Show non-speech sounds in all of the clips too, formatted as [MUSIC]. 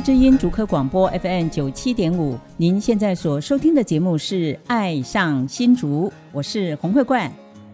知音竹科广播 FM 九七点五，您现在所收听的节目是《爱上新竹》，我是洪慧冠。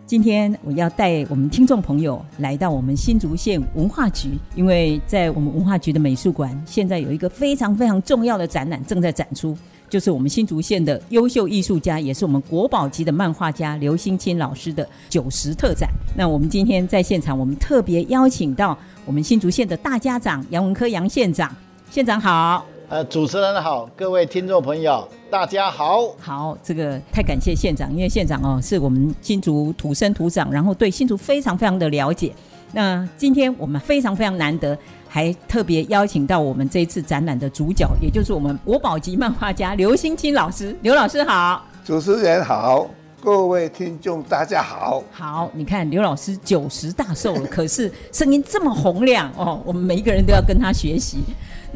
今天我要带我们听众朋友来到我们新竹县文化局，因为在我们文化局的美术馆，现在有一个非常非常重要的展览正在展出，就是我们新竹县的优秀艺术家，也是我们国宝级的漫画家刘兴钦老师的九十特展。那我们今天在现场，我们特别邀请到。我们新竹县的大家长杨文科杨县长，县长好。呃，主持人好，各位听众朋友，大家好。好，这个太感谢县长，因为县长哦是我们新竹土生土长，然后对新竹非常非常的了解。那今天我们非常非常难得，还特别邀请到我们这一次展览的主角，也就是我们国宝级漫画家刘兴清老师。刘老师好，主持人好。各位听众，大家好。好，你看刘老师九十大寿了，可是声音这么洪亮哦，我们每一个人都要跟他学习。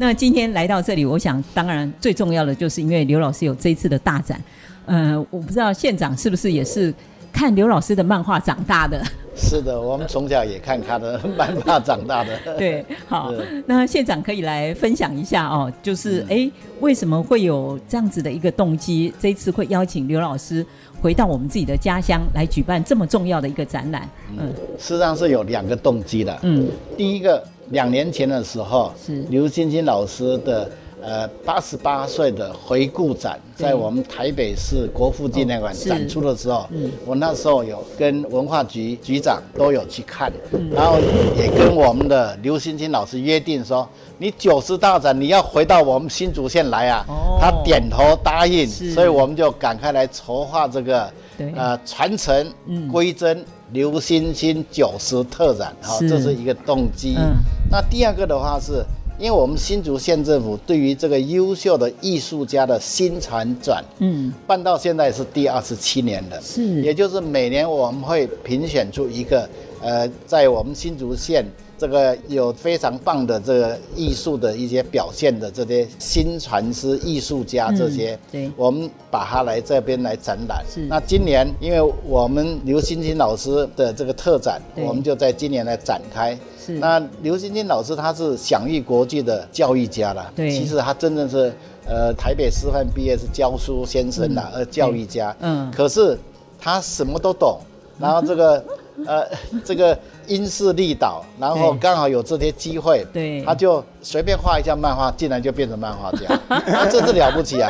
那今天来到这里，我想当然最重要的就是因为刘老师有这一次的大展。呃，我不知道县长是不是也是看刘老师的漫画长大的？是的，我们从小也看他的 [LAUGHS] 漫画长大的。对，好，那县长可以来分享一下哦，就是哎、嗯，为什么会有这样子的一个动机？这一次会邀请刘老师回到我们自己的家乡来举办这么重要的一个展览。嗯，事实上是有两个动机的。嗯，第一个，两年前的时候，是。刘兴钦老师的。呃，八十八岁的回顾展，在我们台北市国父纪念馆展出的时候，嗯，我那时候有跟文化局局长都有去看，嗯，然后也跟我们的刘兴钦老师约定说，你九十大展你要回到我们新竹县来啊，哦，他点头答应，所以我们就赶快来筹划这个，呃，传承归真刘星星九十特展，好，这是一个动机，嗯，那第二个的话是。因为我们新竹县政府对于这个优秀的艺术家的新传转，嗯，办到现在是第二十七年了，是，也就是每年我们会评选出一个，呃，在我们新竹县这个有非常棒的这个艺术的一些表现的这些新传师艺术家这些，对，我们把它来这边来展览。是，那今年因为我们刘欣欣老师的这个特展，我们就在今年来展开。是。那刘欣欣老师他是享誉国际的教育家了，对，其实他真的是呃台北师范毕业是教书先生啦，呃、嗯、教育家，嗯，可是他什么都懂，然后这个呃这个因势利导，然后刚好有这些机会，对，他就随便画一下漫画，竟然就变成漫画家，[LAUGHS] 那这是了不起啊。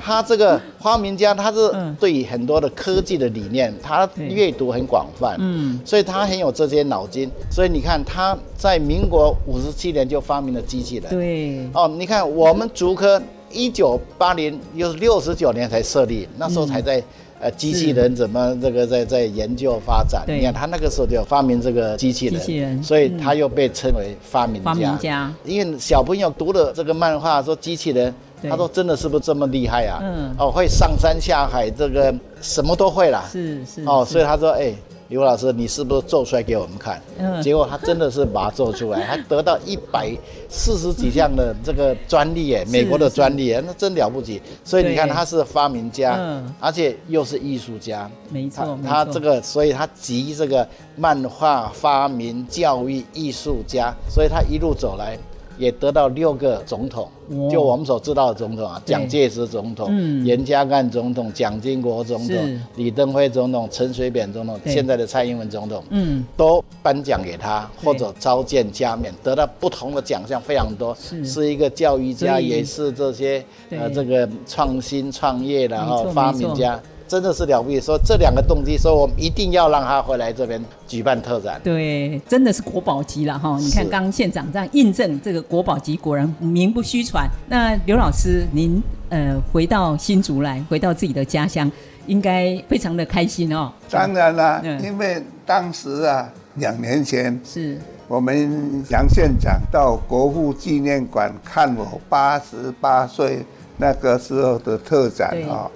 他这个发明家，他是对很多的科技的理念，他阅读很广泛，嗯，所以他很有这些脑筋。所以你看，他在民国五十七年就发明了机器人，对，哦，你看我们竹科一九八零又是六十九年才设立，那时候才在呃机器人怎么这个在在研究发展。你看他那个时候就发明这个机器人，机器人，所以他又被称为发明家。发明家，因为小朋友读了这个漫画说机器人。他说：“真的是不是这么厉害啊？嗯，哦，会上山下海，这个什么都会啦。是是哦，所以他说：‘哎、欸，刘老师，你是不是做出来给我们看？’嗯，结果他真的是把它做出来，[LAUGHS] 他得到一百四十几项的这个专利，哎，美国的专利，那真了不起。所以你看，他是发明家，嗯，而且又是艺术家，没错，他这个，所以他集这个漫画发明、教育、艺术家，所以他一路走来。”也得到六个总统，就我们所知道的总统啊，蒋介石总统、严家淦总统、蒋经国总统、李登辉总统、陈水扁总统，现在的蔡英文总统，嗯，都颁奖给他或者召见加冕，得到不同的奖项非常多，是。一个教育家，也是这些呃这个创新创业的然后发明家。真的是了不起，说这两个动机，说我们一定要让他回来这边举办特展。对，真的是国宝级了哈！你看刚刚县长这样印证，这个国宝级果然名不虚传。那刘老师，您呃回到新竹来，回到自己的家乡，应该非常的开心哦。当然了，嗯、因为当时啊，两年前是我们杨县长到国父纪念馆看我八十八岁那个时候的特展啊。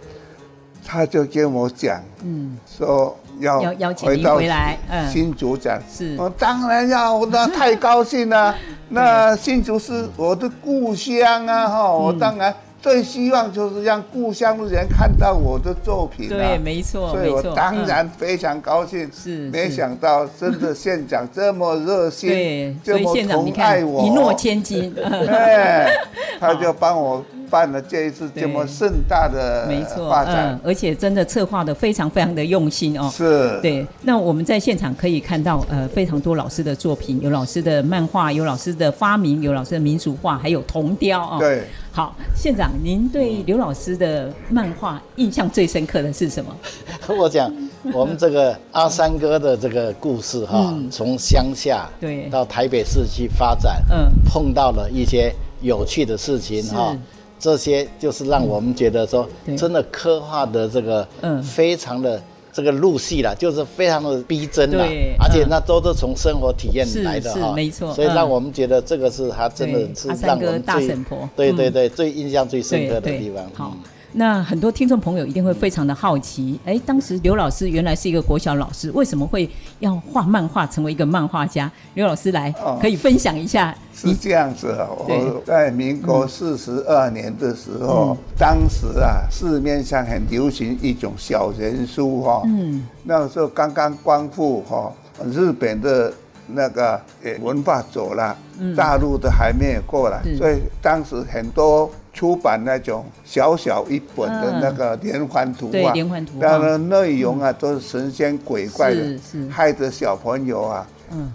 他就跟我讲，嗯，说要邀请你回来，嗯，新竹讲，是，我当然要，那太高兴了。[LAUGHS] 那新竹是我的故乡啊，哈，我当然最希望就是让故乡的人看到我的作品，对，没错，所以我当然非常高兴。是，没想到真的县长这么热心，对，这么疼爱我，一诺千金，对，[LAUGHS] 他就帮我。办了这一次这么盛大的没错发展，嗯，而且真的策划的非常非常的用心哦。是，对。那我们在现场可以看到，呃，非常多老师的作品，有老师的漫画，有老师的发明，有老师的民俗画，还有铜雕哦。对。好，县长，您对刘老师的漫画印象最深刻的是什么？[LAUGHS] 我讲，我们这个阿三哥的这个故事哈，从乡下对到台北市去发展，嗯，碰到了一些有趣的事情哈。这些就是让我们觉得说，真的刻画的这个，嗯，非常的这个入戏了，就是非常的逼真了，而且那都是从生活体验来的哈，没错，所以让我们觉得这个是他真的是让我们最，对对对，最印象最深刻的地方。好。那很多听众朋友一定会非常的好奇，哎，当时刘老师原来是一个国小老师，为什么会要画漫画成为一个漫画家？刘老师来可以分享一下。是这样子，我在民国四十二年的时候，当时啊市面上很流行一种小人书哈，嗯，那个时候刚刚光复哈，日本的那个文化走了，大陆的还没有过来，所以当时很多。出版那种小小一本的那个连环图啊，连环图，当然内容啊都是神仙鬼怪的，害得小朋友啊，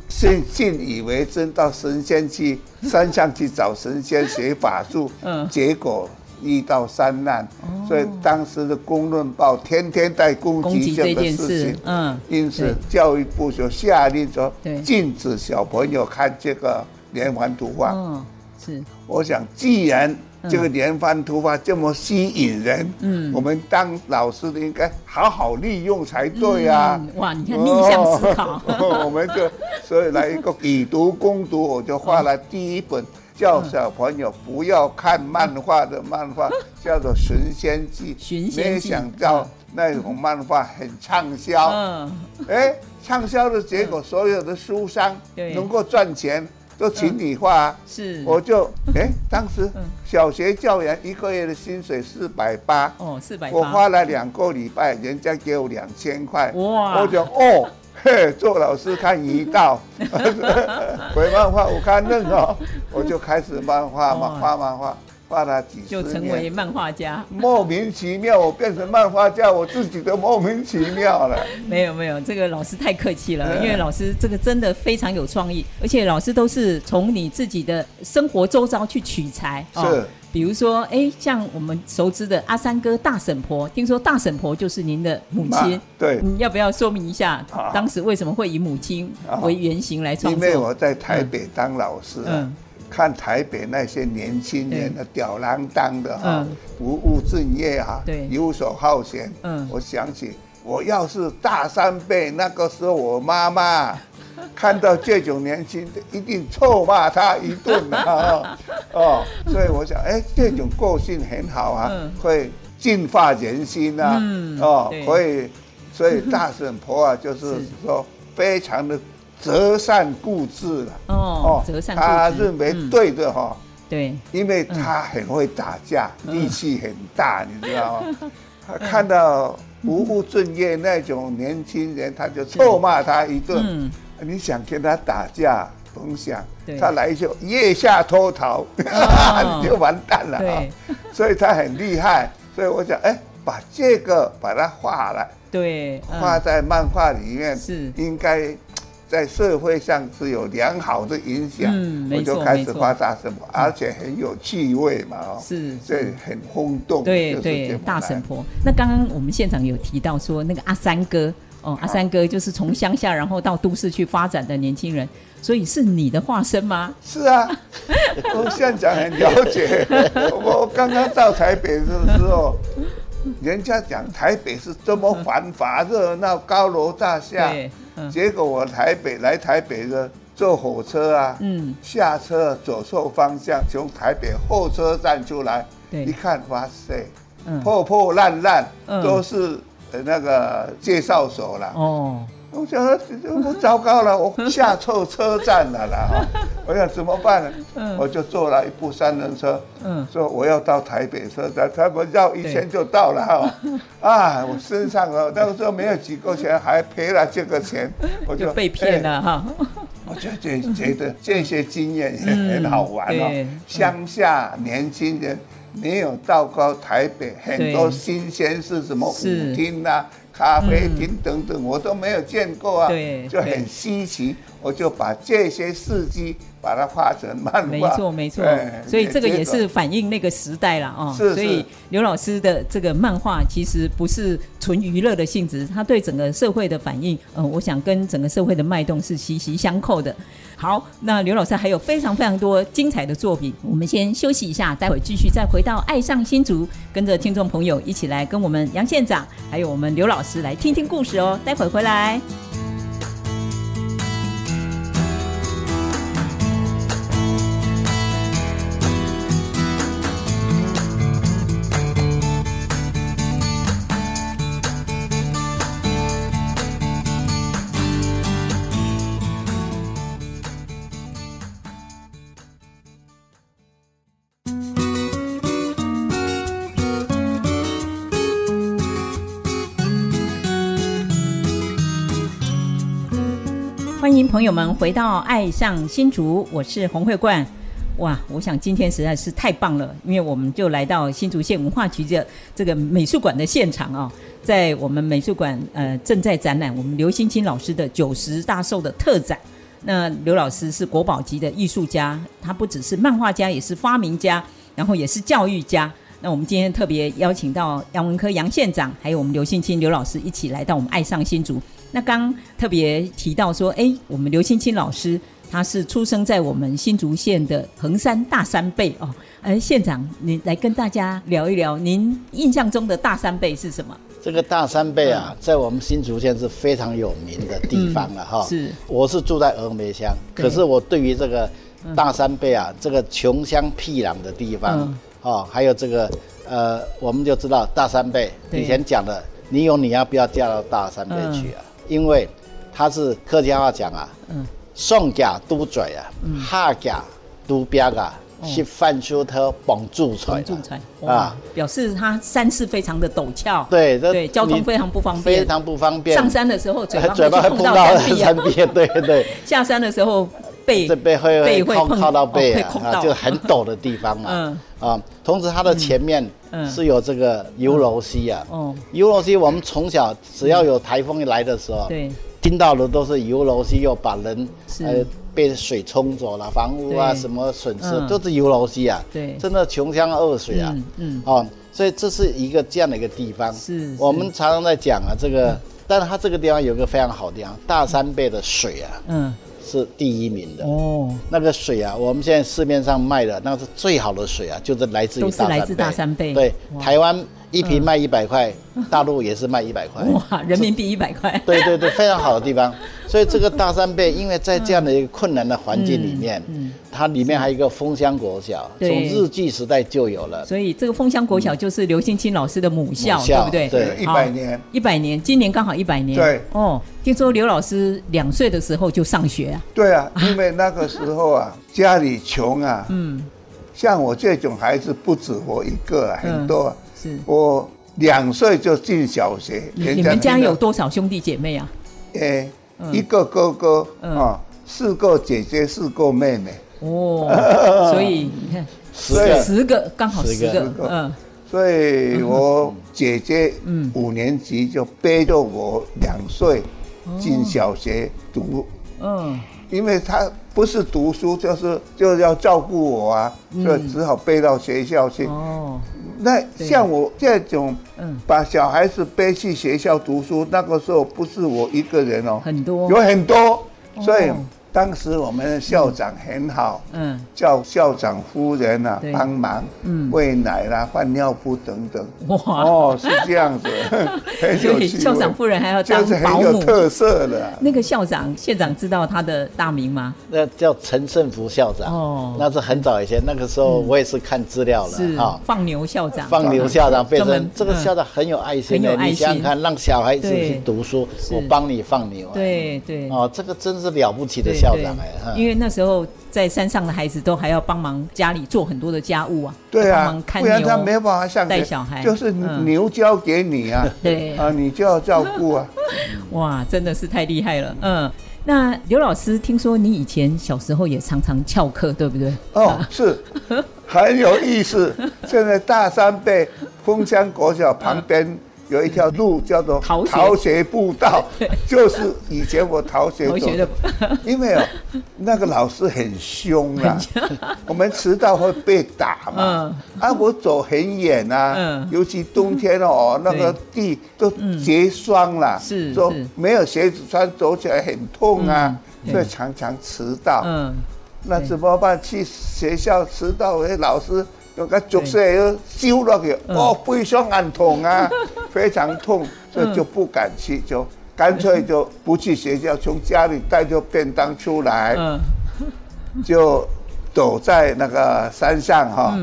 信信以为真，到神仙去山上去找神仙学法术，结果遇到山难，所以当时的《公论报》天天在攻击这个事情，嗯，因此教育部就下令说，禁止小朋友看这个连环图画。嗯，是，我想既然这个连番图画这么吸引人，嗯，我们当老师的应该好好利用才对啊！哇，你看逆向思考，我们就所以来一个以毒攻毒，我就画了第一本叫小朋友不要看漫画的漫画，叫做《寻仙记》。寻仙记，没想到那种漫画很畅销，嗯，哎，畅销的结果，所有的书商能够赚钱。都请你画，啊，是，我就 [LAUGHS] 哎，当时小学教员一个月的薪水四百八，哦，四百八，我花了两个礼拜，人家给我两千块，哇，我就哦，嘿，做老师看一道，[LAUGHS] [LAUGHS] 回漫画我看嫩哦，我就开始漫画嘛，画漫画。画了几十年，就成为漫画家。莫名其妙，我变成漫画家，我自己都莫名其妙了。[LAUGHS] 没有没有，这个老师太客气了，因为老师这个真的非常有创意，而且老师都是从你自己的生活周遭去取材。是，比如说，哎，像我们熟知的阿三哥大婶婆，听说大婶婆就是您的母亲。对，你要不要说明一下，当时为什么会以母亲为原型来创作？因为我在台北当老师。嗯。看台北那些年轻人的吊郎当的哈，不务正业哈，游手好闲。嗯，我想起我要是大三辈，那个时候我妈妈 [LAUGHS] 看到这种年轻的，一定臭骂他一顿啊！[LAUGHS] 哦，所以我想，哎，这种个性很好啊，会净化人心啊。哦，可以，所以 [LAUGHS] 大婶婆啊，就是说非常的。择善固执了。哦，择善固执，他认为对的哈，对，因为他很会打架，力气很大，你知道吗？[LAUGHS] 他看到不务正业那种年轻人，他就臭骂他一顿。你想跟他打架，甭想，他来就腋下脱逃，[LAUGHS] 你就完蛋了。啊！[LAUGHS] 所以他很厉害，所以我想，哎，把这个把它画了，对，画在漫画里面是。应该。在社会上是有良好的影响，嗯，我就开始画大神婆，而且很有趣味嘛，哦，是，所以很轰动。对对，大神婆。那刚刚我们现场有提到说，那个阿三哥，哦，阿三哥就是从乡下然后到都市去发展的年轻人，所以是你的化身吗？是啊，[LAUGHS] 我现场很了解。[LAUGHS] 我刚刚到台北的时候，人家讲台北是这么繁华热闹，高楼大厦。结果我台北来台北的坐火车啊，嗯，下车走错方向，从台北候车站出来，对，一看哇塞，嗯，破破烂烂，嗯，都是那个介绍所了，哦。我想说，我糟糕了，我下错车站了啦！[LAUGHS] 我想怎么办呢？嗯、我就坐了一部三轮车，嗯、说我要到台北车站，差不多绕一圈就到了哈。啊，我身上啊那个时候没有几个钱，还赔了这个钱，[LAUGHS] 我就，就被骗了哈。[LAUGHS] 我就觉觉得这些经验也很好玩哦。乡、嗯、下年轻人没有到过台北，很多新鲜事，什么舞厅啊。咖啡厅等等，我都没有见过啊，对，就很稀奇。我就把这些事迹把它画成漫画。没错，没错。所以这个也是反映那个时代了啊。是。所以刘老师的这个漫画其实不是纯娱乐的性质，他对整个社会的反应，嗯，我想跟整个社会的脉动是息息相扣的。好，那刘老师还有非常非常多精彩的作品，我们先休息一下，待会继续再回到《爱上新竹》，跟着听众朋友一起来跟我们杨县长还有我们刘老师来听听故事哦。待会回来。朋友们回到《爱上新竹》，我是洪慧冠。哇，我想今天实在是太棒了，因为我们就来到新竹县文化局的这个美术馆的现场啊，在我们美术馆呃正在展览我们刘兴钦老师的九十大寿的特展。那刘老师是国宝级的艺术家，他不只是漫画家，也是发明家，然后也是教育家。那我们今天特别邀请到杨文科杨县长，还有我们刘兴钦刘老师一起来到我们《爱上新竹》。那刚特别提到说，哎，我们刘兴钦老师他是出生在我们新竹县的横山大山背哦。哎，县长，您来跟大家聊一聊，您印象中的大山背是什么？这个大山背啊，嗯、在我们新竹县是非常有名的地方了哈。是，我是住在峨眉乡，可是我对于这个大山背啊，嗯、这个穷乡僻壤的地方，嗯、哦，还有这个呃，我们就知道大山背对。以前讲的，你有你要不要嫁到大山背去啊？嗯。因为他是客家话讲啊，嗯，上甲都嘴啊，下甲都边啊，是翻出头绑住出来啊，表示他山势非常的陡峭，对对，交通非常不方便，非常不方便。上山的时候嘴巴会碰到山壁，对对。[LAUGHS] 下山的时候背这背会背会碰到背啊，就很陡的地方嘛，[LAUGHS] 嗯。啊，同时它的前面。是有这个游楼溪啊，哦，游楼溪我们从小只要有台风一来的时候，对，听到的都是游楼溪又把人呃被水冲走了，房屋啊什么损失都是游楼溪啊，对，真的穷乡恶水啊，嗯，哦，所以这是一个这样的一个地方，是，我们常常在讲啊，这个，但是它这个地方有个非常好的地方，大山背的水啊，嗯。是第一名的哦，那个水啊，我们现在市面上卖的那是最好的水啊，就是来自于大山背。都是来自大山背。对，台湾。一瓶卖一百块，大陆也是卖一百块。哇，人民币一百块。对对对，非常好的地方。所以这个大三贝，因为在这样的一个困难的环境里面，它里面还有一个枫香国小，从日据时代就有了。所以这个枫香国小就是刘兴钦老师的母校，对不对？对，一百年，一百年，今年刚好一百年。对。哦，听说刘老师两岁的时候就上学啊？对啊，因为那个时候啊，家里穷啊。嗯。像我这种孩子不止我一个，很多。是。我两岁就进小学。你们家有多少兄弟姐妹啊？诶，一个哥哥啊，四个姐姐，四个妹妹。哦，[LAUGHS] 所以你看，十个十个刚好十个，十个。嗯，所以我姐姐五年级就背着我两岁进小学读，嗯，因为她不是读书就是就要照顾我啊，所以只好背到学校去。哦，那像我这种，嗯，把小孩子背去学校读书，那个时候不是我一个人哦，很多，有很多，所以。当时我们的校长很好，嗯，叫校长夫人啊帮忙，嗯，喂奶啦、换尿布等等。哇，哦，是这样子，[LAUGHS] 所以校长夫人还要当保姆，就是很有特色的。那个校长县长知道他的大名吗？那叫陈胜福校长。哦，那是很早以前，那个时候我也是看资料了。是啊，放牛校长。放牛校长变成这个校长很有爱心，很有爱心。你想想看，让小孩子去读书，我帮你放牛。对对。哦，这个真是了不起的。校长哎，因为那时候在山上的孩子都还要帮忙家里做很多的家务啊，对啊，不然他没有办法像带小孩，就是牛交给你啊，[LAUGHS] 对。啊，你就要照顾啊，[LAUGHS] 哇，真的是太厉害了，嗯，那刘老师听说你以前小时候也常常翘课，对不对？哦，是，[LAUGHS] 很有意思。现在大山背枫香国小旁边。有一条路叫做逃学。步道，[LAUGHS] 就是以前我逃学走的。因为哦，那个老师很凶啊，[LAUGHS] 我们迟到会被打嘛。啊，我走很远啊，尤其冬天哦，那个地都结霜了，是，说没有鞋子穿，走起来很痛啊，所以常常迟到。嗯，那怎么办？去学校迟到，哎，老师。用个竹丝要烧落去，哦，非常暗痛啊，[LAUGHS] 非常痛，所以就不敢去，就干脆就不去学校，从家里带着便当出来，[LAUGHS] 就躲在那个山上哈，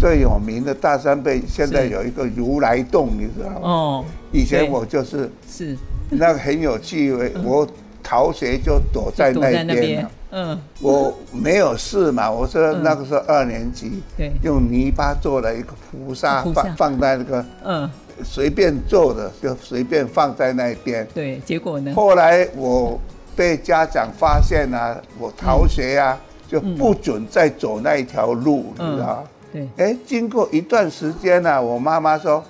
最有名的大山背，现在有一个如来洞，你知道吗？哦，以前我就是是。那个很有趣味，我逃学就躲在那边。嗯，我没有事嘛。我说那个时候二年级，对，用泥巴做了一个菩萨，放放在那个，嗯，随便做的就随便放在那边。对，结果呢？后来我被家长发现了，我逃学啊，就不准再走那一条路，你知道？对。哎，经过一段时间呢，我妈妈说，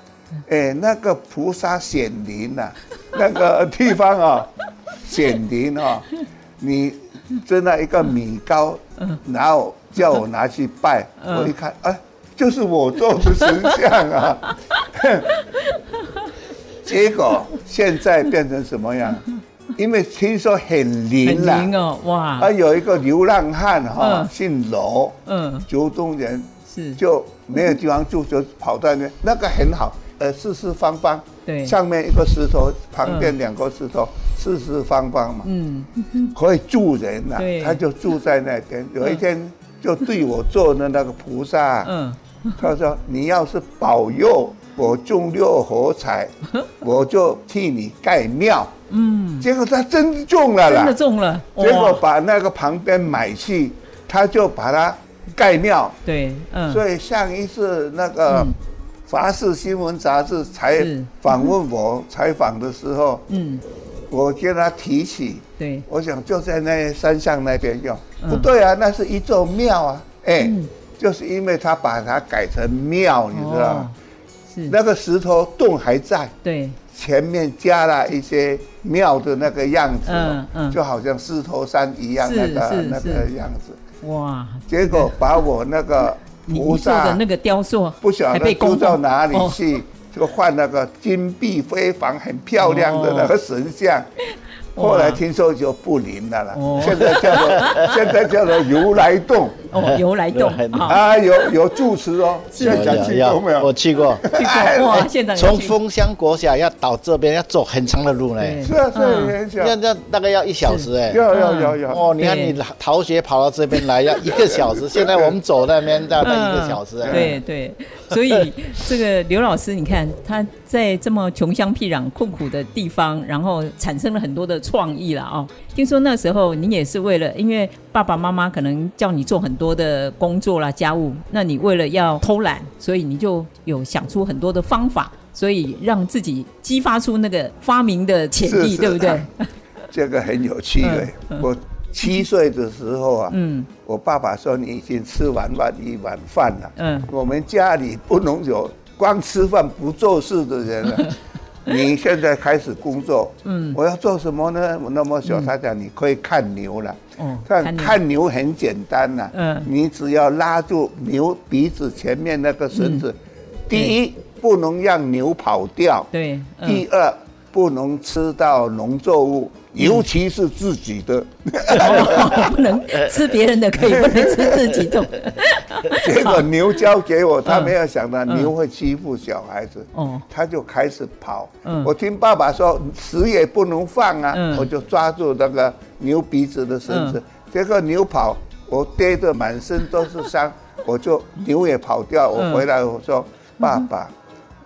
哎，那个菩萨显灵了，那个地方啊，[LAUGHS] 显灵啊，你。蒸了一个米糕，然后叫我拿去拜。我一看，哎，就是我做的神像啊！[LAUGHS] 结果现在变成什么样？因为听说很灵了，灵哦，哇！啊，有一个流浪汉哈，姓罗，嗯，竹东人，是就没有地方住，就跑到那，那个很好，呃，四四方方，对，上面一个石头，旁边两个石头。四四方方嘛，嗯，可以住人呐、啊，对他就住在那边。有一天就对我做的那个菩萨，嗯，他说：“你要是保佑我中六合彩，[LAUGHS] 我就替你盖庙。”嗯，结果他真中了啦，真的中了。结果把那个旁边买去，他就把它盖庙。对，嗯。所以上一次那个《华视新闻杂志》采访问我采访的时候，嗯。我跟他提起，对，我想就在那山上那边用，不对啊，那是一座庙啊，哎，就是因为他把它改成庙，你知道吗？是。那个石头洞还在，对，前面加了一些庙的那个样子，嗯嗯，就好像狮头山一样那个那个样子，哇！结果把我那个菩萨的那个雕塑，不晓得丢到哪里去。就换那个金碧辉煌、很漂亮的那个神像。后来听说就不灵了啦，现在叫做 [LAUGHS] 现在叫做如来洞。哦，如来洞啊，有有住持哦，现在去过没有？我去过，去过哇！现在从枫香国小要到这边要走很长的路呢，是啊，是很长，要要大概要一小时哎，要要要要。哦！你看你逃学跑到这边来要一个小时，[LAUGHS] 现在我们走那边大概一个小时。哎，对对，所以这个刘老师，你看他在这么穷乡僻壤、困苦的地方，然后产生了很多的。创意了哦，听说那时候你也是为了，因为爸爸妈妈可能叫你做很多的工作啦、家务，那你为了要偷懒，所以你就有想出很多的方法，所以让自己激发出那个发明的潜力，是是对不对？这个很有趣的，嗯嗯、我七岁的时候啊，嗯，我爸爸说，你已经吃完了一碗饭了，嗯，我们家里不能有光吃饭不做事的人了。[LAUGHS] 你现在开始工作，嗯，我要做什么呢？我那么小，他讲你可以看牛了，嗯，看看牛很简单呐，嗯，你只要拉住牛鼻子前面那个绳子，第一不能让牛跑掉，对，第二不能吃到农作物。尤其是自己的，[LAUGHS] 不能吃别人的，可以不能吃自己的。[LAUGHS] 结果牛交给我，他没有想到牛会欺负小孩子，他就开始跑。我听爸爸说死也不能放啊，我就抓住那个牛鼻子的绳子，结果牛跑，我跌得满身都是伤，[LAUGHS] 我就牛也跑掉。我回来我说爸爸，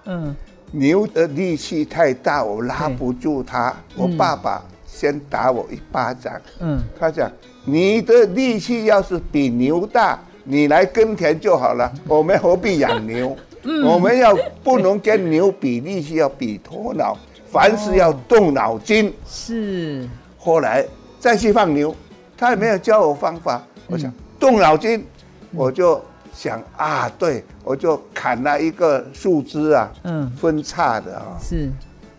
嗯，牛的力气太大，我拉不住它。我爸爸。先打我一巴掌。嗯，他讲，你的力气要是比牛大，你来耕田就好了。我们何必养牛？嗯，我们要不能跟牛比力气，要比头脑，凡事要动脑筋。是。后来再去放牛，他也没有教我方法。我想动脑筋，我就想啊，对，我就砍了一个树枝啊，嗯，分叉的啊。是。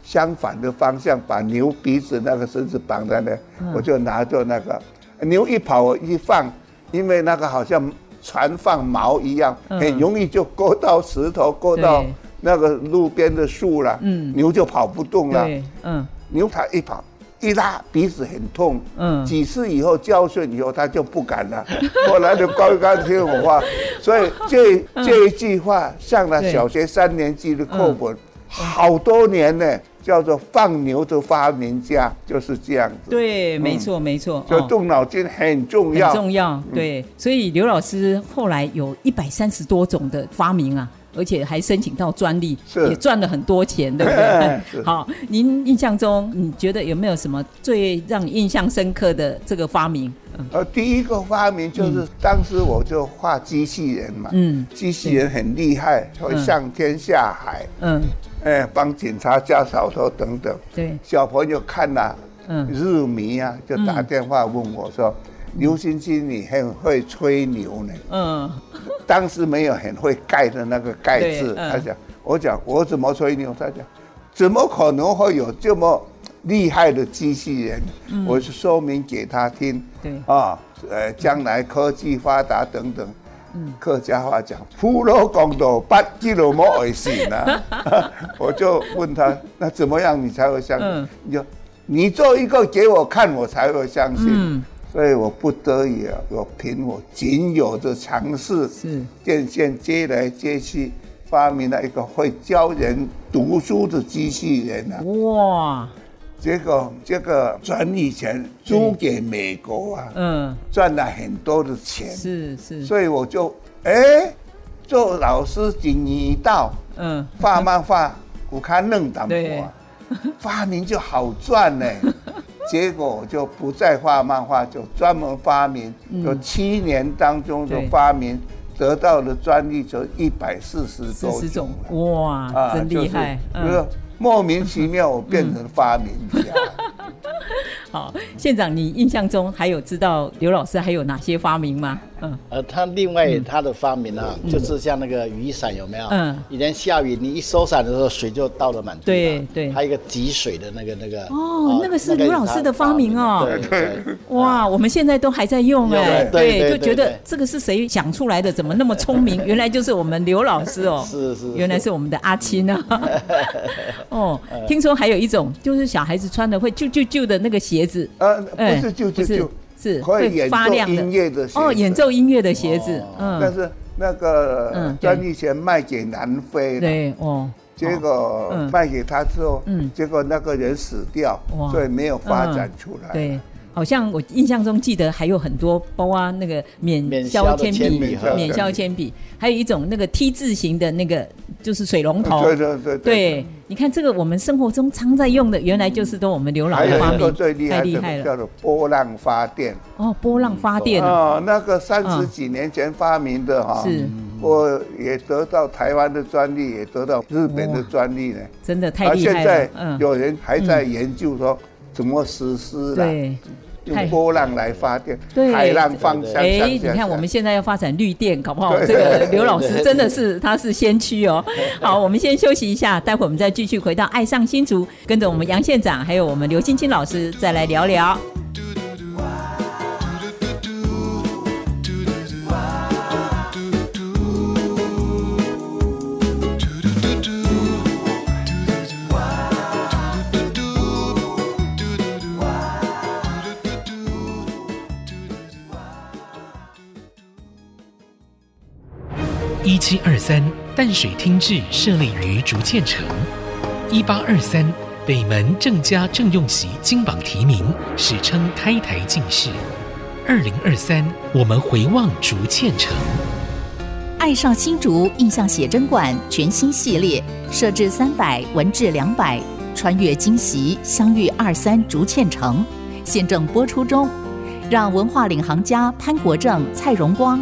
相反的方向，把牛鼻子那个绳子绑在那，嗯、我就拿着那个牛一跑，我一放，因为那个好像船放锚一样，嗯、很容易就勾到石头，勾到那个路边的树了。嗯，牛就跑不动了。嗯，牛它一跑一拉，鼻子很痛。嗯，几次以后教训以后，它就不敢了。[LAUGHS] 后来就乖乖听我话，所以 [LAUGHS] 这这一句话上了小学三年级的课本，嗯、好多年呢。叫做放牛的发明家就是这样子。对，没错，没错。就动脑筋很重要，很重要。对，所以刘老师后来有一百三十多种的发明啊，而且还申请到专利，也赚了很多钱，对不对？[LAUGHS] 好，您印象中你觉得有没有什么最让你印象深刻的这个发明？呃，第一个发明就是当时我就画机器人嘛，嗯，机器人很厉害，会上天下海，嗯。哎，帮警察家扫头等等。对，小朋友看了，嗯，入迷啊，就打电话问我说：“刘星星，你很会吹牛呢？”嗯，[LAUGHS] 当时没有很会盖的那个盖字，他讲，我讲我怎么吹牛？他讲，怎么可能会有这么厉害的机器人？我是说明给他听。对啊，呃，将来科技发达等等。客家话讲“普罗公道八几罗莫尔信”呢，[LAUGHS] 我就问他：“那怎么样你才会相信？”嗯、你就你做一个给我看，我才会相信。嗯、所以我不得已啊，我凭我仅有的尝试，是电线接来接去，发明了一个会教人读书的机器人啊！哇！结果这个专利权租给美国啊，嗯，赚了很多的钱，是是，所以我就哎，做老师几年到，嗯，画漫画我看弄淡薄，[LAUGHS] 发明就好赚呢。[LAUGHS] 结果我就不再画漫画，就专门发明，有七年当中的发明得到的专利就一百四十多种，哇，真厉害，嗯。莫名其妙，我变成发明家。好，县长，你印象中还有知道刘老师还有哪些发明吗？嗯，呃，他另外他的发明啊，就是像那个雨伞有没有？嗯，以前下雨，你一收伞的时候，水就倒了满地。对对，还有一个集水的那个那个。哦，那个是刘老师的发明哦。对对。哇，我们现在都还在用哎，对，就觉得这个是谁想出来的？怎么那么聪明？原来就是我们刘老师哦。[LAUGHS] 是是。原来是我们的阿青啊。[LAUGHS] 哦，听说还有一种，就是小孩子穿的会啾啾啾的那个鞋子。呃，不是就是就。是会发亮的。哦，演奏音乐的鞋子，嗯，但是那个专利权卖给南非，对哦，结果卖给他之后，嗯，结果那个人死掉，所以没有发展出来，对。好像我印象中记得还有很多，包啊那个免削铅笔、免削铅笔，还有一种那个 T 字形的那个，就是水龙头。对对对。对，你看这个我们生活中常在用的，原来就是都我们刘老的发明。最厉害，太厉害了，叫做波浪发电。哦，波浪发电。哦，那个三十几年前发明的哈，是，我也得到台湾的专利，也得到日本的专利呢。真的太厉害了。现在有人还在研究说怎么实施的。对。用波浪来发电，对海浪方向。哎，你看我们现在要发展绿电，搞不好这个 [LAUGHS] 刘老师真的是他是先驱哦。好，我们先休息一下，待会我们再继续回到爱上新竹，跟着我们杨县长还有我们刘青青老师再来聊聊。一七二三淡水厅治设立于竹堑城。一八二三北门郑家郑用锡金榜题名，史称开台进士。二零二三，我们回望竹堑城。爱上新竹印象写真馆全新系列，设置三百，文治两百，穿越今昔，相遇二三竹堑城。现正播出中，让文化领航家潘国正、蔡荣光。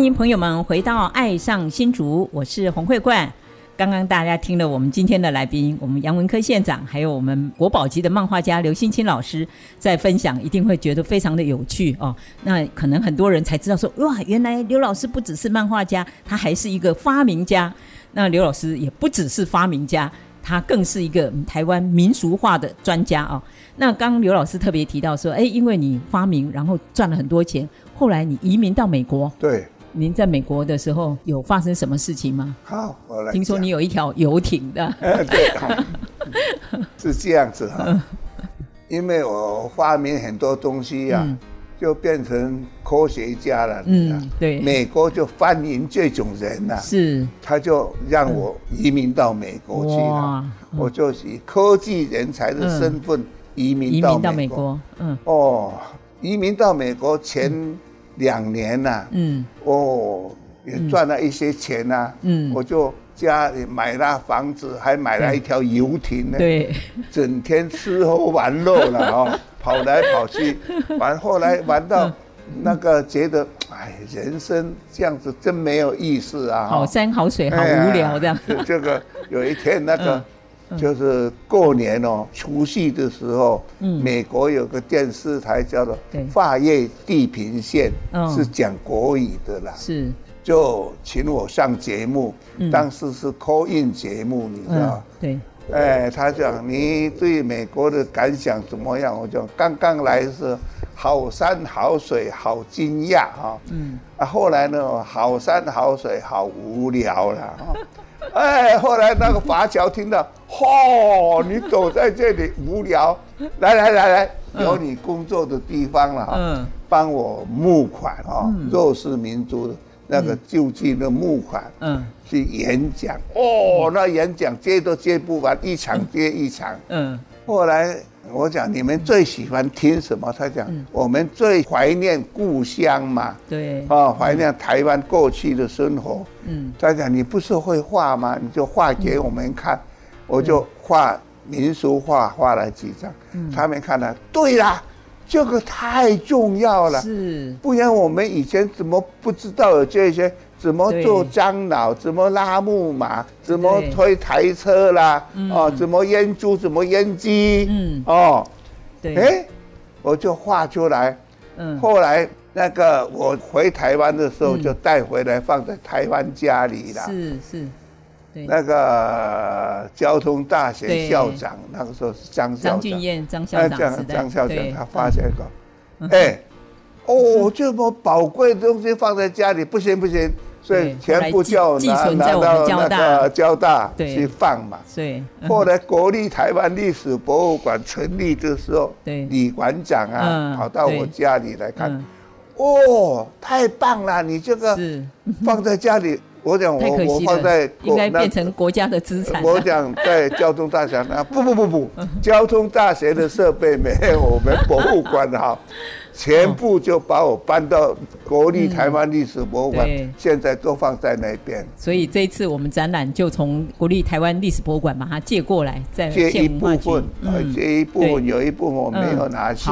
欢迎朋友们回到《爱上新竹》，我是洪慧冠。刚刚大家听了我们今天的来宾，我们杨文科县长，还有我们国宝级的漫画家刘欣欣老师在分享，一定会觉得非常的有趣哦。那可能很多人才知道说，哇，原来刘老师不只是漫画家，他还是一个发明家。那刘老师也不只是发明家，他更是一个台湾民俗画的专家哦。那刚刚刘老师特别提到说，哎，因为你发明，然后赚了很多钱，后来你移民到美国，对。您在美国的时候有发生什么事情吗？好，我来。听说你有一条游艇的。[LAUGHS] 对，是这样子哈。因为我发明很多东西呀，就变成科学家了。嗯，对。美国就欢迎这种人呐。是。他就让我移民到美国去了。我就以科技人才的身份移民到美国。嗯。哦，移民到美国前。两年呐、啊，嗯，哦，也赚了一些钱呐、啊，嗯，我就家里买了房子，还买了一条游艇呢，对，整天吃喝玩乐了 [LAUGHS] 哦，跑来跑去，玩后来玩到那个觉得，哎，人生这样子真没有意思啊，好山好水好无聊这样，哎、这个有一天那个。嗯就是过年哦，除夕的时候，嗯，美国有个电视台叫做《跨越地平线》，是讲国语的啦，是，就请我上节目，当时是 call in 节目，你知道？对，哎，他讲你对美国的感想怎么样？我讲刚刚来是好山好水好惊讶啊，嗯，啊，后来呢，好山好水好无聊了哈。[LAUGHS] 哎，后来那个华侨听到，嚯，你躲在这里无聊，来来来来，有你工作的地方了哈，帮我募款啊，弱势民族的那个救济的募款，嗯，去演讲，哦，那演讲接都接不完，一场接一场，嗯，后来。我讲你们最喜欢听什么？他讲我们最怀念故乡嘛，对，啊，怀念台湾过去的生活。嗯，他讲你不是会画吗？你就画给我们看，我就画民俗画，画了几张。他们看了，对啦，这个太重要了，是，不然我们以前怎么不知道有这些？怎么做樟脑？怎么拉木马？怎么推台车啦？哦，怎么腌猪？怎么腌鸡？嗯，哦，对，哎，我就画出来。嗯，后来那个我回台湾的时候，就带回来放在台湾家里了。是是，对，那个交通大学校长，那个时候是张校长。张俊彦张校长。张校长他发现个，哎，哦，这么宝贵的东西放在家里，不行不行。所以全部叫拿拿到那个交大去放嘛。对。后来国立台湾历史博物馆成立的时候，李馆长啊跑到我家里来看，哦，太棒了！你这个放在家里，我讲我我放在应该变成国家的资产。我讲在交通大学那不不不不，交通大学的设备没有我们博物馆好，[LAUGHS] 全部就把我搬到国立台湾历史博物馆，现在都放在那边。所以这一次我们展览就从国立台湾历史博物馆把它借过来，再借一部分，借一部分，有一部分我没有拿去。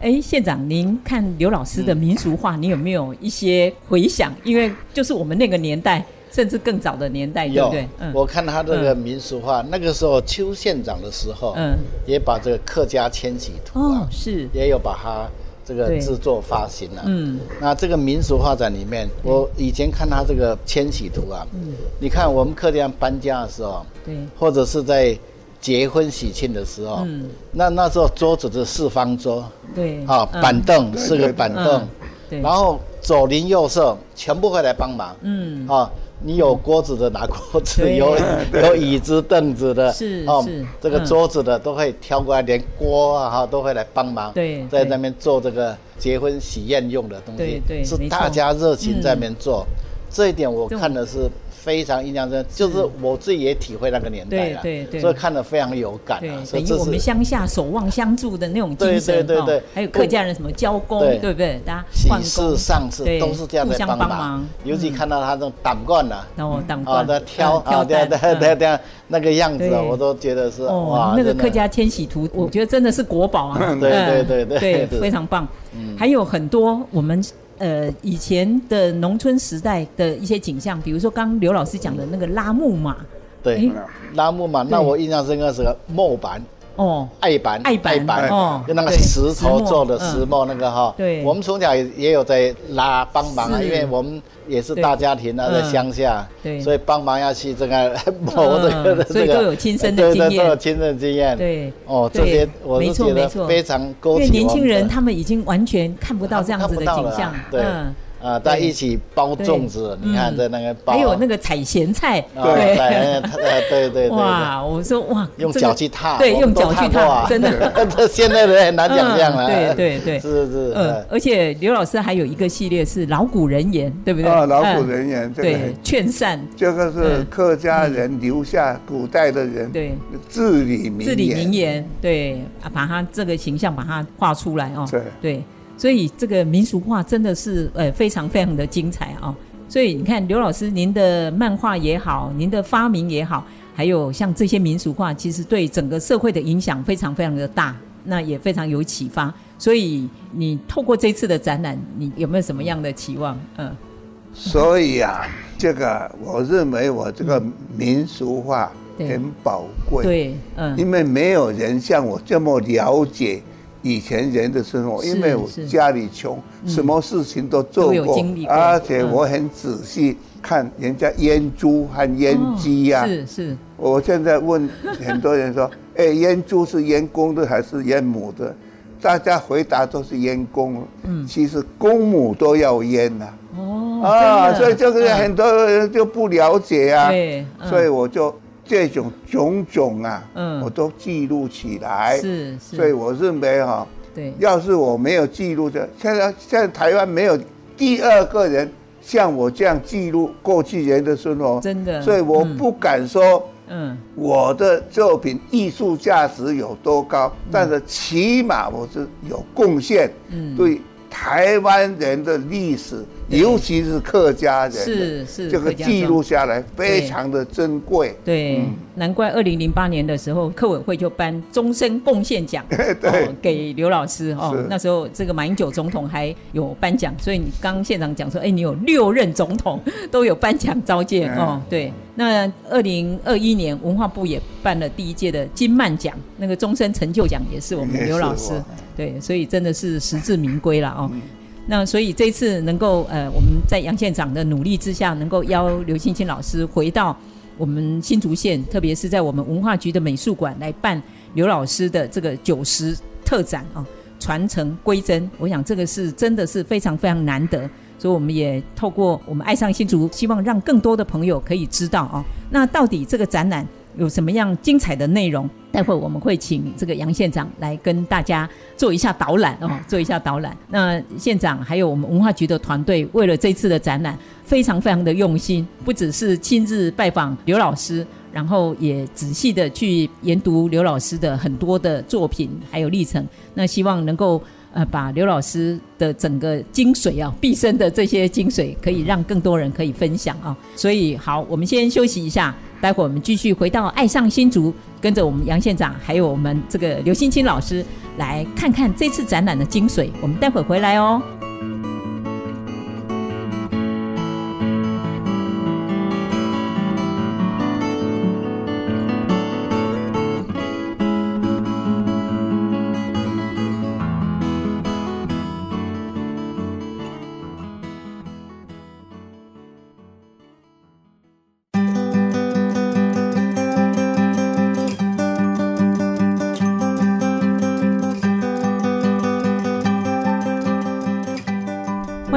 哎，县长，您看刘老师的民俗画，你有没有一些回想？因为就是我们那个年代，甚至更早的年代，对不对？嗯，我看他这个民俗画，那个时候邱县长的时候，嗯，也把这个客家迁徙图啊，是也有把它这个制作发行了。嗯，那这个民俗画展里面，我以前看他这个迁徙图啊，嗯，你看我们客家搬家的时候，对，或者是在。结婚喜庆的时候，嗯，那那时候桌子是四方桌，对，啊，板凳四个板凳，对，然后左邻右舍全部会来帮忙，嗯，啊，你有锅子的拿锅子，有有椅子凳子的，是是，这个桌子的都会挑过来，连锅啊哈都会来帮忙，对，在那边做这个结婚喜宴用的东西，对，是大家热情在那边做，这一点我看的是。非常印象深，就是我自己也体会那个年代了，对对对，所以看得非常有感啊。等于我们乡下守望相助的那种精神，对对对，还有客家人什么交工，对。不对？大家喜事上次都是这样的帮忙，尤其看到他这种胆冠呐，哦胆冠，的挑挑担，对对对，那个样子我都觉得是哇，那个客家迁徙图，我觉得真的是国宝啊，[LAUGHS] 对对对对，对 [LAUGHS] 非常棒。还有很多我们。呃，以前的农村时代的一些景象，比如说刚刚刘老师讲的那个拉木马，对，拉木马，那我印象深刻是个木板。哦，爱板，爱板，哦，就那个石头做的石磨那个哈，对，我们从小也有在拉帮忙啊，因为我们也是大家庭啊，在乡下，对，所以帮忙要去这个 [LAUGHS] 磨这个，所以都有亲身的经验，都有亲身经验，对，哦，这些我是觉得非常勾起。因为年轻人他们已经完全看不到这样子的景象，对。啊，在一起包粽子，你看在那个包，还有那个采咸菜，对，对对对，哇，我说哇，用脚去踏，对，用脚去踏，真的，[LAUGHS] 现在的人很难想象了，对对对，是是，嗯，而且刘老师还有一个系列是老古人言，对不对？啊，老古人言，对，劝善，这个是客家人留下古代的人对。至理名言，至理名言，对，啊，把他这个形象把它画出来哦，对。对。所以这个民俗画真的是呃非常非常的精彩啊！所以你看刘老师，您的漫画也好，您的发明也好，还有像这些民俗画，其实对整个社会的影响非常非常的大，那也非常有启发。所以你透过这次的展览，你有没有什么样的期望？嗯，所以啊，这个我认为我这个民俗画很宝贵，对，嗯，因为没有人像我这么了解。以前人的生活，因为我家里穷，什么事情都做过，而且我很仔细看人家腌猪和腌鸡呀。是是。我现在问很多人说：“ [LAUGHS] 哎，腌猪是腌公的还是腌母的？”大家回答都是腌公。嗯。其实公母都要腌呐。哦。啊，所以这个很多人就不了解啊。对。所以我就。这种种种啊，嗯，我都记录起来，是，是，所以我认为哈，对，要是我没有记录的，现在现在台湾没有第二个人像我这样记录过去人的生活，真的，所以我不敢说，嗯，我的作品艺术价值有多高，但是起码我是有贡献，嗯，对台湾人的历史。尤其是客家人，是是这个记录下来非常的珍贵。对，难怪二零零八年的时候，客委会就颁终身贡献奖，[LAUGHS] 对，给刘老师哦。那时候这个马英九总统还有颁奖，所以你刚现场讲说，哎，你有六任总统都有颁奖召见哦。对，那二零二一年文化部也办了第一届的金曼奖，那个终身成就奖也是我们刘老师。对，所以真的是实至名归了哦。那所以这次能够呃，我们在杨县长的努力之下，能够邀刘青青老师回到我们新竹县，特别是在我们文化局的美术馆来办刘老师的这个九十特展啊，传承归真。我想这个是真的是非常非常难得，所以我们也透过我们爱上新竹，希望让更多的朋友可以知道啊。那到底这个展览有什么样精彩的内容？待会我们会请这个杨县长来跟大家做一下导览哦，做一下导览。那县长还有我们文化局的团队，为了这次的展览，非常非常的用心，不只是亲自拜访刘老师，然后也仔细的去研读刘老师的很多的作品还有历程。那希望能够。呃，把刘老师的整个精髓啊，毕生的这些精髓，可以让更多人可以分享啊。所以好，我们先休息一下，待会我们继续回到爱上新竹，跟着我们杨县长，还有我们这个刘欣清老师，来看看这次展览的精髓。我们待会回来哦。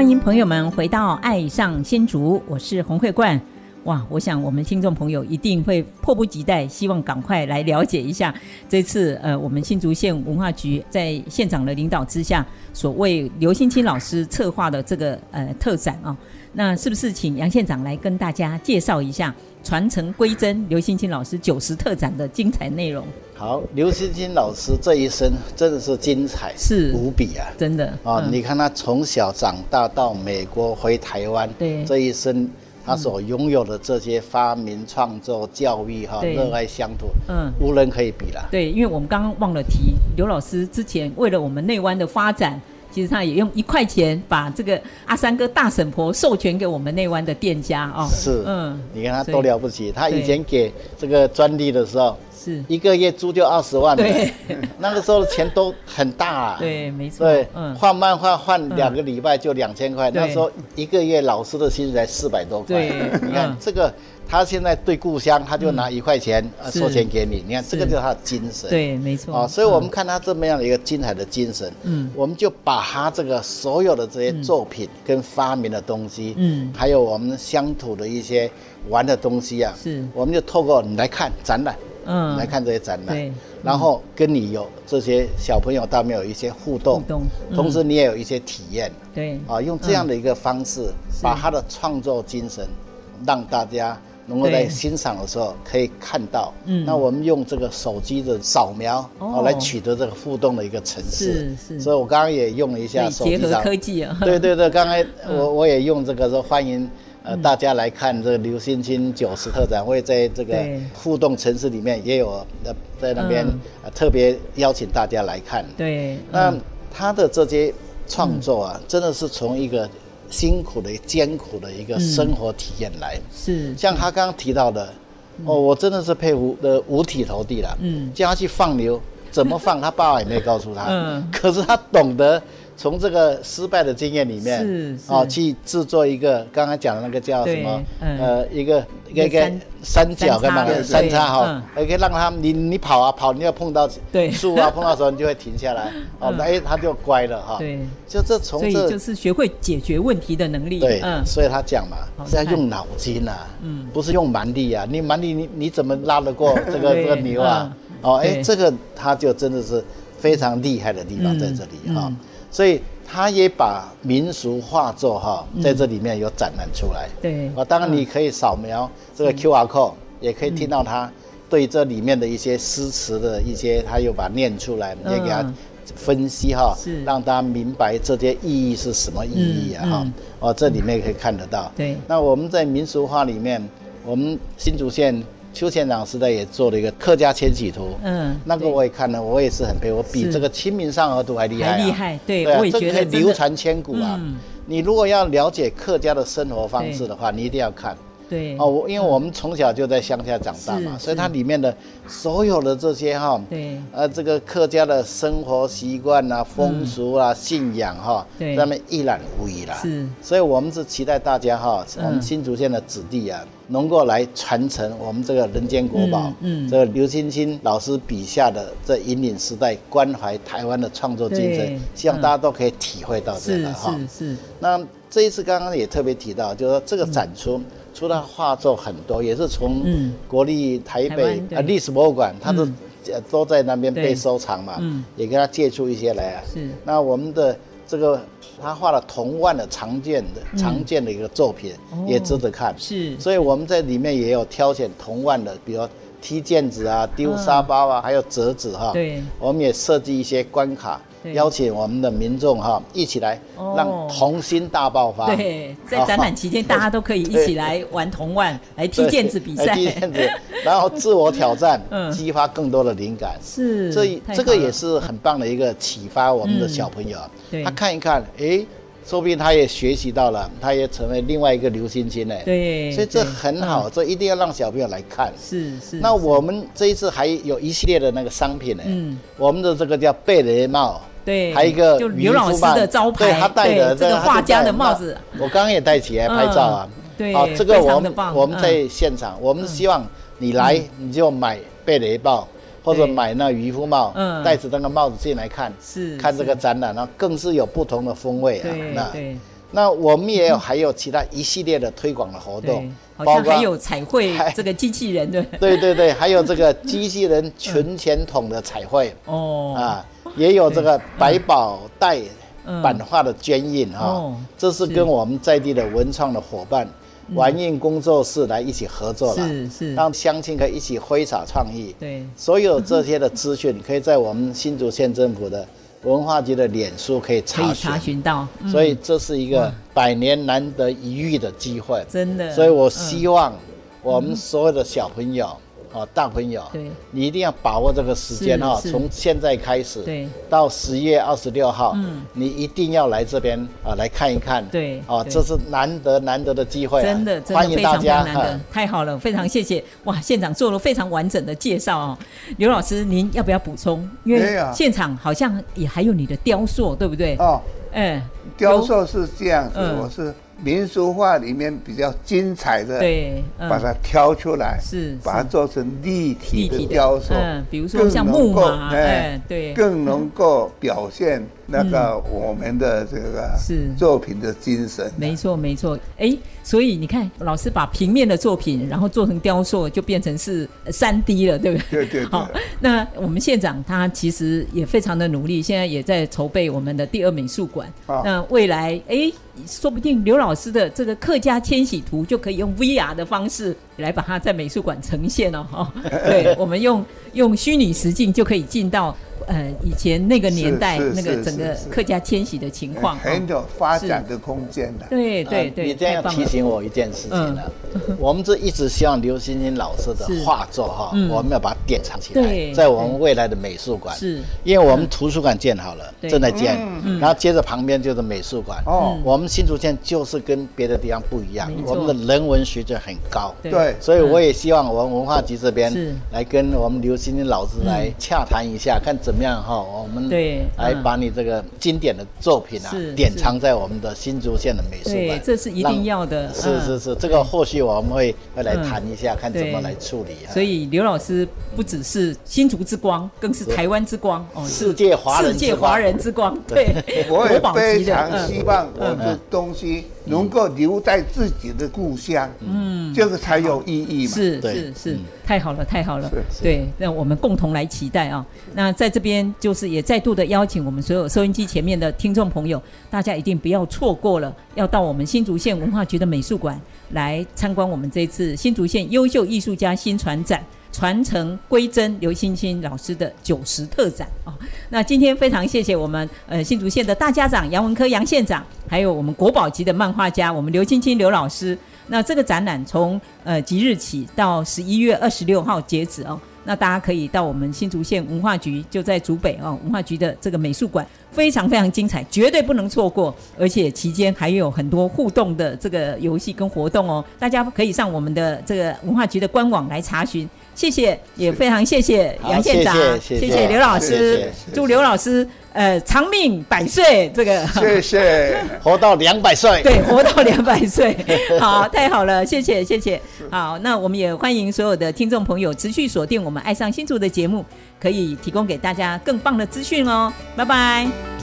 欢迎朋友们回到《爱上新竹》，我是洪慧冠。哇，我想我们听众朋友一定会迫不及待，希望赶快来了解一下这次呃，我们新竹县文化局在县长的领导之下，所为刘新清老师策划的这个呃特展啊、哦。那是不是请杨县长来跟大家介绍一下传承归真刘新清老师九十特展的精彩内容？好，刘新清老师这一生真的是精彩，是无比啊，真的啊！嗯、你看他从小长大到美国回台湾，对这一生他所拥有的这些发明创作、教育哈，热爱乡土，嗯，无人可以比了。对，因为我们刚刚忘了提，刘老师之前为了我们内湾的发展。其实他也用一块钱把这个阿三哥大婶婆授权给我们内湾的店家哦。是，嗯，你看他多了不起。他以前给这个专利的时候，是一个月租就二十万。对，[LAUGHS] 那个时候的钱都很大啊。对，没错。对，画漫画换两个礼拜就两千块。那时候一个月老师的薪水才四百多块。对，[LAUGHS] 你看这个。他现在对故乡，他就拿一块钱呃收钱给你，你看这个就是他的精神。对，没错。啊，所以我们看他这么样的一个精彩的精神，嗯，我们就把他这个所有的这些作品跟发明的东西，嗯，还有我们乡土的一些玩的东西啊，是，我们就透过你来看展览，嗯，来看这些展览，对，然后跟你有这些小朋友，他们有一些互动，互动，同时你也有一些体验，对，啊，用这样的一个方式，把他的创作精神让大家。能够在欣赏的时候可以看到，嗯，那我们用这个手机的扫描哦。来取得这个互动的一个程式，是是。所以我刚刚也用了一下手机上科技啊，对对对，刚才我我也用这个说欢迎呃大家来看这个刘星星九十特展，会在这个互动城市里面也有呃在那边特别邀请大家来看，对，那他的这些创作啊，真的是从一个。辛苦的、艰苦的一个生活体验来，是像他刚刚提到的，哦，我真的是佩服的五体投地了。嗯，叫他去放牛，怎么放，他爸爸也没告诉他。嗯，可是他懂得从这个失败的经验里面，是哦，去制作一个刚刚讲的那个叫什么？呃，一个一个一个。三角跟那个三叉哈，也可以让他你你跑啊跑，你要碰到树啊碰到时候，你就会停下来，[LAUGHS] 哦，哎，他就乖了哈。对，就这从这，就是学会解决问题的能力。对，所以他讲嘛，是要用脑筋呐，嗯，不是用蛮力啊。你蛮力你你怎么拉得过 [LAUGHS] 这个这个牛啊？哦，哎，这个他就真的是非常厉害的地方在这里哈。所以。他也把民俗画作哈，在这里面有展览出来。对，啊，当然你可以扫描这个 QR code，也可以听到他对这里面的一些诗词的一些，他又把它念出来，也给他分析哈，让大家明白这些意义是什么意义啊哈。哦，这里面可以看得到。对，那我们在民俗画里面，我们新竹县。邱县长时代也做了一个客家迁徙图，嗯，那个我也看了，我也是很佩服，我比这个《清明上河图》还厉害，厉害，对，我也觉得流传千古啊。你如果要了解客家的生活方式的话，你一定要看。对。哦，我因为我们从小就在乡下长大嘛，所以它里面的所有的这些哈，对，呃，这个客家的生活习惯啊、风俗啊、信仰哈，对，他们一览无遗啦。是，所以我们是期待大家哈，我们新竹县的子弟啊，能够来传承我们这个人间国宝，嗯，这个刘欣清老师笔下的这引领时代、关怀台湾的创作精神，希望大家都可以体会到这个哈。是是。那这一次刚刚也特别提到，就是说这个展出。除了画作很多，也是从国立台北啊历史博物馆，他都都在那边被收藏嘛，也跟他借出一些来啊。是。那我们的这个他画了童玩的常见的常见的一个作品，也值得看。是。所以我们在里面也有挑选童玩的，比如踢毽子啊、丢沙包啊，还有折纸哈。对。我们也设计一些关卡。邀请我们的民众哈一起来，让童心大爆发。对，在展览期间，大家都可以一起来玩童玩，来踢毽子比赛，踢毽子，然后自我挑战，[LAUGHS] 激发更多的灵感。是，这这个也是很棒的一个启发，我们的小朋友，他看一看，哎。说不定他也学习到了，他也成为另外一个刘欣欣呢。对，所以这很好，这一定要让小朋友来看。是是。那我们这一次还有一系列的那个商品呢。嗯。我们的这个叫贝雷帽。对。还有一个刘老师的招牌。对，他戴的这个画家的帽子。我刚刚也戴起来拍照啊。对。好，这个我们我们在现场，我们希望你来你就买贝雷帽。或者买那渔夫帽，戴着那个帽子进来看，是看这个展览，然后更是有不同的风味啊。那那我们也有还有其他一系列的推广的活动，包括还有彩绘这个机器人的。对 [LAUGHS] 对对，还有这个机器人存钱筒的彩绘哦啊，也有这个百宝袋版画的捐印哈，这是跟我们在地的文创的伙伴。玩印工作室来一起合作了，是是，让乡亲可以一起挥洒创意。对，所有这些的资讯可以在我们新竹县政府的文化局的脸书可以查询，可以查询到。所以这是一个百年难得一遇的机会，真的。所以我希望我们所有的小朋友。哦，大朋友，对，你一定要把握这个时间哈，从现在开始，对，到十月二十六号，嗯，你一定要来这边啊，来看一看，对，哦，这是难得难得的机会，真的，欢迎大家，太好了，非常谢谢，哇，现场做了非常完整的介绍哦，刘老师，您要不要补充？因为现场好像也还有你的雕塑，对不对？哦，嗯，雕塑是这样子，我是。民俗画里面比较精彩的，对，把它挑出来，是把它做成立体的雕塑，嗯，比如说像木马，哎，对，更能够表现那个我们的这个是作品的精神。没错，没错，哎，所以你看，老师把平面的作品，然后做成雕塑，就变成是三 D 了，对不对？对对。好，那我们县长他其实也非常的努力，现在也在筹备我们的第二美术馆。那未来，哎。说不定刘老师的这个客家迁徙图就可以用 VR 的方式来把它在美术馆呈现哦。哈，[LAUGHS] 对，我们用用虚拟实境就可以进到。呃，以前那个年代，那个整个客家迁徙的情况，很有发展的空间的。对对对，你这样提醒我一件事情了。我们这一直希望刘欣欣老师的画作哈，我们要把它典藏起来，在我们未来的美术馆。是，因为我们图书馆建好了，正在建，然后接着旁边就是美术馆。哦，我们新竹县就是跟别的地方不一样，我们的人文水准很高。对，所以我也希望我们文化局这边来跟我们刘欣欣老师来洽谈一下，看怎。怎么样哈？我们对来把你这个经典的作品啊典藏在我们的新竹县的美术馆，这是一定要的。是是是，这个后续我们会会来谈一下，看怎么来处理。所以刘老师不只是新竹之光，更是台湾之光哦，世界华人世界华人之光。对，[LAUGHS] 我也非常希望我的东西能够留在自己的故乡，嗯，这个才有意义嘛。是是是，太好了太好了。对，让我们共同来期待啊。那在这边就是也再度的邀请我们所有收音机前面的听众朋友，大家一定不要错过了，要到我们新竹县文化局的美术馆来参观我们这次新竹县优秀艺术家新传展，传承归真刘欣欣老师的九十特展啊。那今天非常谢谢我们呃新竹县的大家长杨文科杨县长，还有我们国宝级的漫画家我们刘欣欣刘老师。那这个展览从呃即日起到十一月二十六号截止哦。那大家可以到我们新竹县文化局，就在竹北哦，文化局的这个美术馆，非常非常精彩，绝对不能错过。而且期间还有很多互动的这个游戏跟活动哦，大家可以上我们的这个文化局的官网来查询。谢谢，也非常谢谢杨县长，谢谢刘老师，祝刘老师呃长命百岁。这个谢谢，活到两百岁，对，活到两百岁，[LAUGHS] 好，太好了，谢谢谢谢。好，那我们也欢迎所有的听众朋友持续锁定我们爱上新竹的节目，可以提供给大家更棒的资讯哦。拜拜。